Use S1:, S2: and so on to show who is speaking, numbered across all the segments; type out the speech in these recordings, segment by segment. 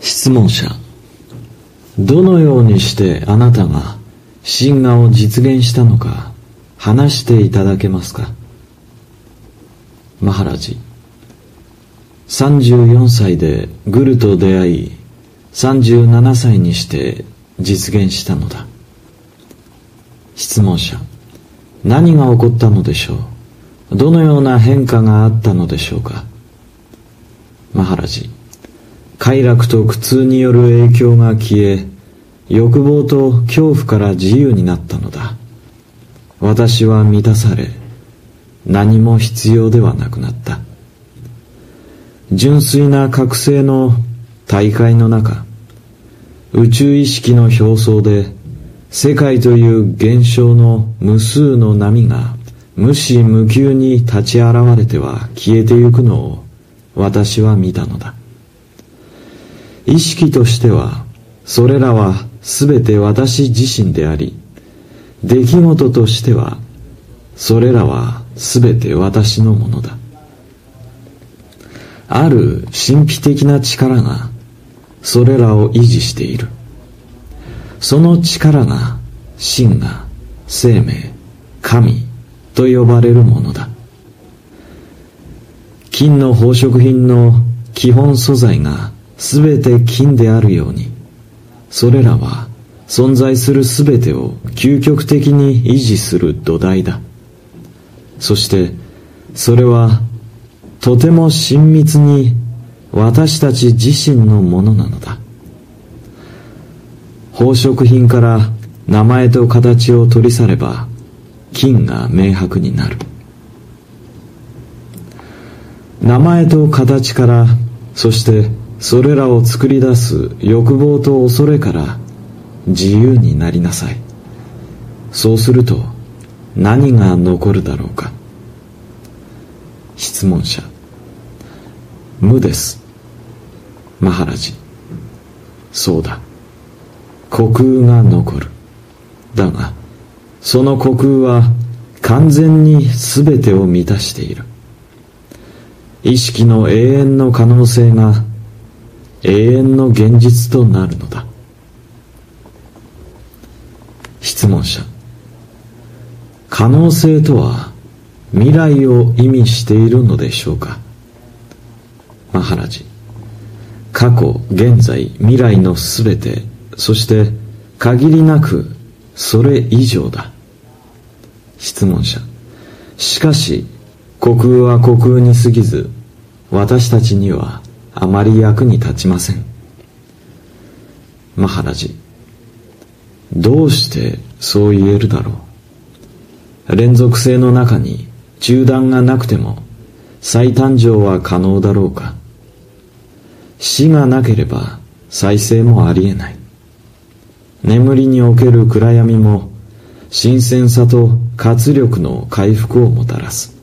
S1: 質問者どのようにしてあなたが神話を実現したのか話していただけますか？マハラジ。34歳でグルと出会い37歳にして実現したのだ。質問者何が起こったのでしょう？どのような変化があったのでしょうか？マハラジ。快楽と苦痛による影響が消え欲望と恐怖から自由になったのだ。私は満たされ何も必要ではなくなった。純粋な覚醒の大会の中宇宙意識の表層で世界という現象の無数の波が無視無休に立ち現れては消えてゆくのを私は見たのだ。意識としてはそれらは全て私自身であり出来事としてはそれらは全て私のものだ。ある神秘的な力がそれらを維持している。その力が真が生命神と呼ばれるものだ。金の宝飾品の基本素材が全て金であるように。それらは存在する全てを究極的に維持する土台だ。そしてそれはとても親密に私たち自身のものなのだ。宝飾品から名前と形を取り去れば金が明白になる。名前と形からそしてそれらを作り出す欲望と恐れから自由になりなさい。そうすると何が残るだろうか。質問者。無です。マハラジ。そうだ。虚空が残る。だがその虚空は完全に全てを満たしている。意識の永遠の可能性が永遠の現実となるのだ。質問者。可能性とは未来を意味しているのでしょうか？マハラジ。過去現在未来のすべてそして限りなくそれ以上だ。質問者。しかし虚空は虚空に過ぎず私たちにはあまり役に立ちません。マハラジ。どうしてそう言えるだろう。連続性の中に中断がなくても再誕生は可能だろうか。死がなければ再生もありえない。眠りにおける暗闇も新鮮さと活力の回復をもたらす。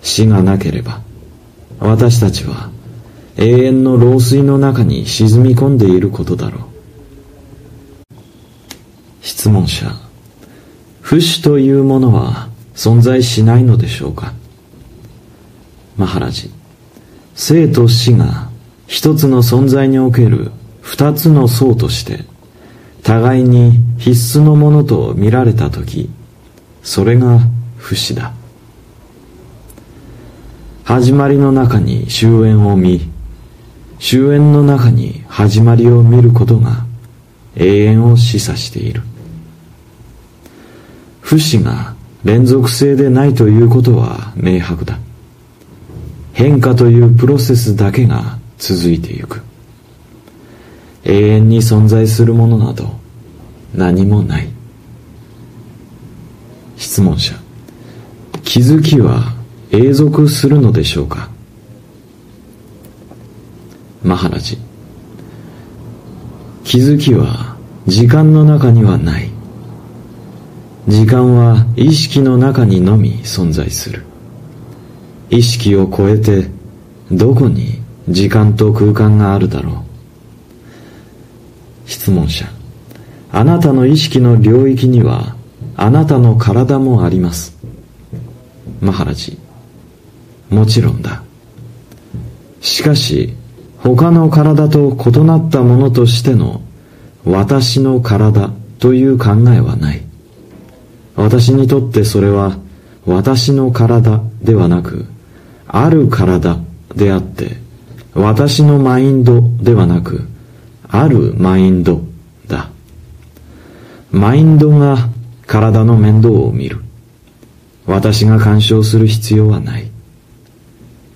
S1: 死がなければ私たちは永遠の老衰の中に沈み込んでいることだろう。質問者不死というものは存在しないのでしょうか？マハラジ生と死が一つの存在における二つの層として互いに必須のものと見られた時それが不死だ。始まりの中に終焉を見終焉の中に始まりを見ることが永遠を示唆している。不死が連続性でないということは明白だ。変化というプロセスだけが続いていく。永遠に存在するものなど何もない。質問者気づきは永続するのでしょうか？マハラジ。気づきは時間の中にはない。時間は意識の中にのみ存在する。意識を超えてどこに時間と空間があるだろう。質問者。あなたの意識の領域にはあなたの体もあります。マハラジ。もちろんだ。しかし他の体と異なったものとしての私の体という考えはない。私にとってそれは私の体ではなく、ある体であって、私のマインドではなく、あるマインドだ。マインドが体の面倒を見る。私が干渉する必要はない。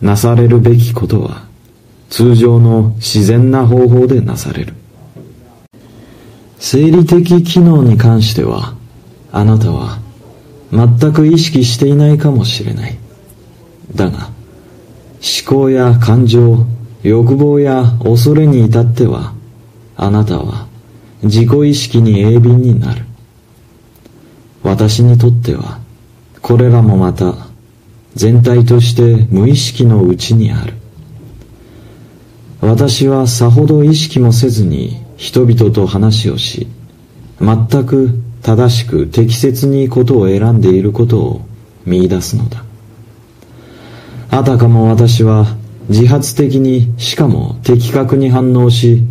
S1: なされるべきことは、通常の自然な方法でなされる。生理的機能に関しては、あなたは全く意識していないかもしれない。だが、思考や感情、欲望や恐れに至っては、あなたは自己意識に鋭敏になる。私にとっては、これらもまた全体として無意識のうちにある。私はさほど意識もせずに人々と話をし、全く正しく適切にことを選んでいることを見出すのだ。あたかも私は自発的にしかも的確に反応し、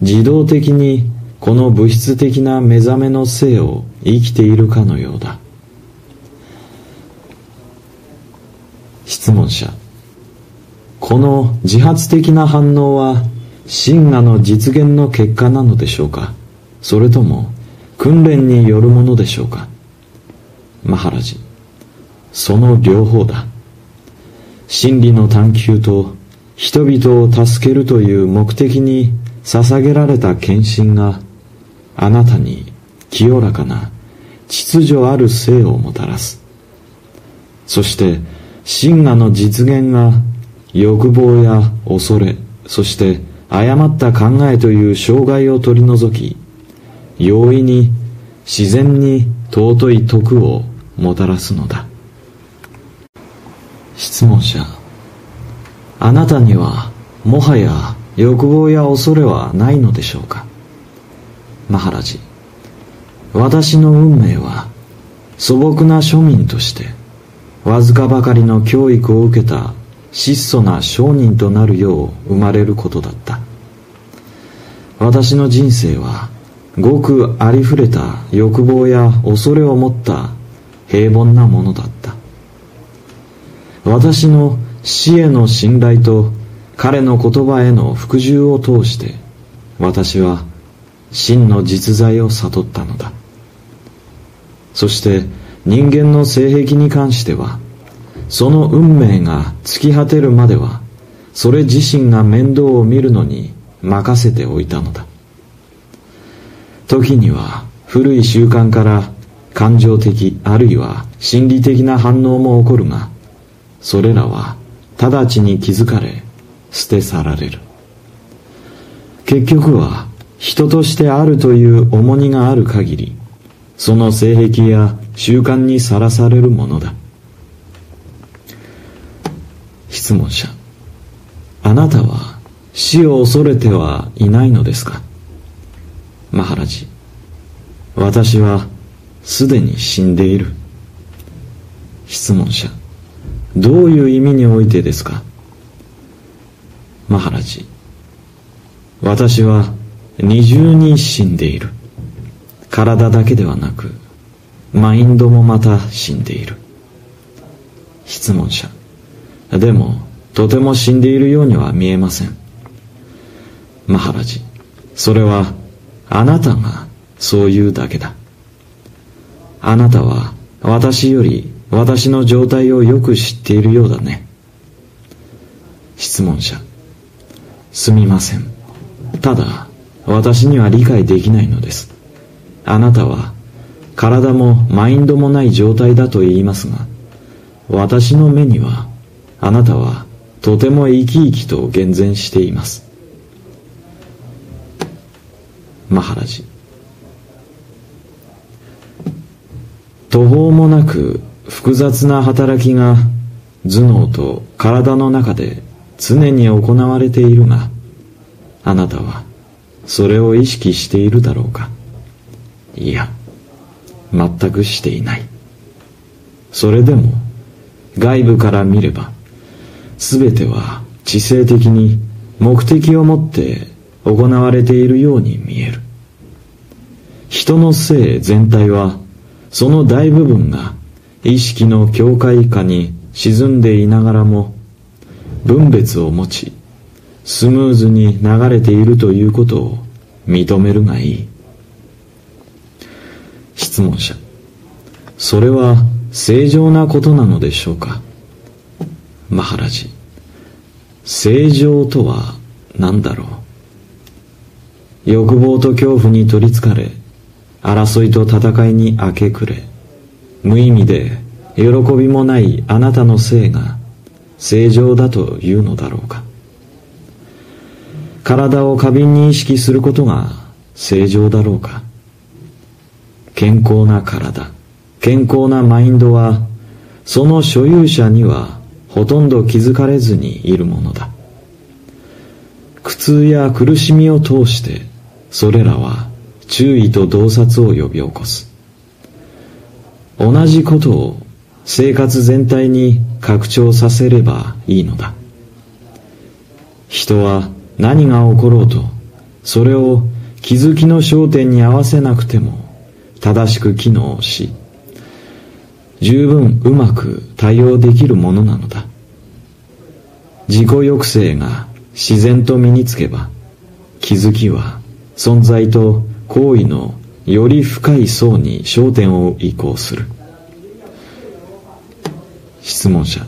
S1: 自動的にこの物質的な目覚めの性を生きているかのようだ。質問者。この自発的な反応は真我の実現の結果なのでしょうか？それとも訓練によるものでしょうか？マハラジ。その両方だ。真理の探求と人々を助けるという目的に捧げられた献身があなたに清らかな秩序ある生をもたらす。そして真我の実現が欲望や恐れそして誤った考えという障害を取り除き容易に自然に尊い徳をもたらすのだ。質問者あなたにはもはや欲望や恐れはないのでしょうか？マハラジ私の運命は素朴な庶民としてわずかばかりの教育を受けた質素な商人となるよう生まれることだった。私の人生はごくありふれた欲望や恐れを持った平凡なものだった。私の死への信頼と彼の言葉への服従を通して私は真の実在を悟ったのだ。そして人間の性癖に関してはその運命が尽き果てるまではそれ自身が面倒を見るのに任せておいたのだ。時には古い習慣から感情的あるいは心理的な反応も起こるがそれらは直ちに気づかれ捨て去られる。結局は人としてあるという重荷がある限りその性癖や習慣にさらされるものだ。質問者。あなたは死を恐れてはいないのですか？マハラジ。私はすでに死んでいる。質問者。どういう意味においてですか？マハラジ。私は二重に死んでいる。体だけではなくマインドもまた死んでいる。質問者。でもとても死んでいるようには見えません。マハラジそれはあなたがそう言うだけだ。あなたは私より私の状態をよく知っているようだね。質問者すみません。ただ私には理解できないのです。あなたは体もマインドもない状態だと言いますが私の目にはあなたはとても生き生きと厳然しています。マハラジ。途方もなく複雑な働きが頭脳と体の中で常に行われているがあなたはそれを意識しているだろうか。いや全くしていない。それでも外部から見れば全ては知性的に目的を持って行われているように見える。人の性全体はその大部分が意識の境界下に沈んでいながらも分別を持ちスムーズに流れているということを認めるがいい。質問者。それは正常なことなのでしょうか？マハラジ。正常とは何だろう？欲望と恐怖に取りつかれ争いと戦いに明け暮れ無意味で喜びもないあなたの性が正常だというのだろうか。体を過敏に意識することが正常だろうか。健康な体健康なマインドはその所有者にはほとんど気づかれずにいるものだ。苦痛や苦しみを通してそれらは注意と洞察を呼び起こす。同じことを生活全体に拡張させればいいのだ。人は何が起ころうとそれを気づきの焦点に合わせなくても正しく機能し十分うまく対応できるものなのだ。自己抑制が自然と身につけば気づきは存在と行為のより深い層に焦点を移行する。質問者。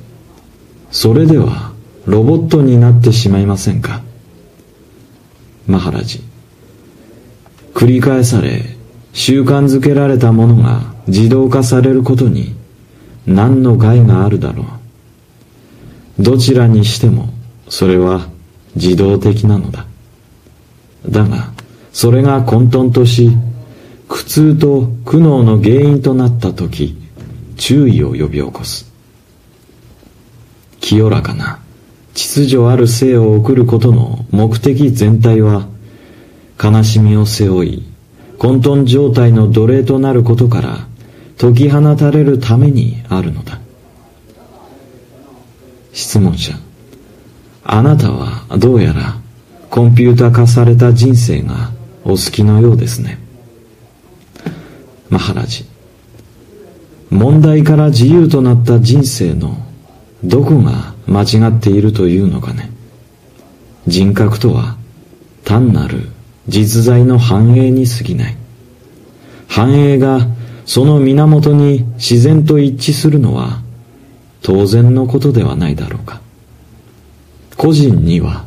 S1: それではロボットになってしまいませんか？マハラジ。繰り返され習慣づけられたものが自動化されることに何の害があるだろう。どちらにしてもそれは自動的なのだ。だがそれが混沌とし苦痛と苦悩の原因となった時注意を呼び起こす。清らかな秩序ある生を送ることの目的全体は悲しみを背負い混沌状態の奴隷となることから解き放たれるためにあるのだ。質問者あなたはどうやらコンピュータ化された人生がお好きのようですね。マハラジ問題から自由となった人生のどこが間違っているというのかね。人格とは単なる実在の繁栄に過ぎない。繁栄がその源に自然と一致するのは当然のことではないだろうか。個人には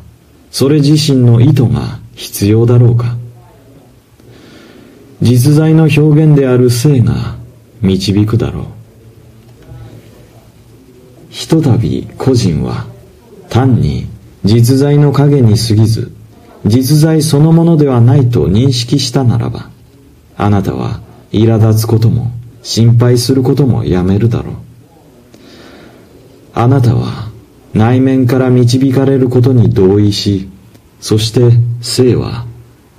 S1: それ自身の意図が必要だろうか。実在の表現である性が導くだろう。ひとたび個人は単に実在の影に過ぎず実在そのものではないと認識したならばあなたは苛立つことも心配することもやめるだろう。あなたは内面から導かれることに同意しそして生は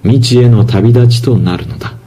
S1: 未知への旅立ちとなるのだ。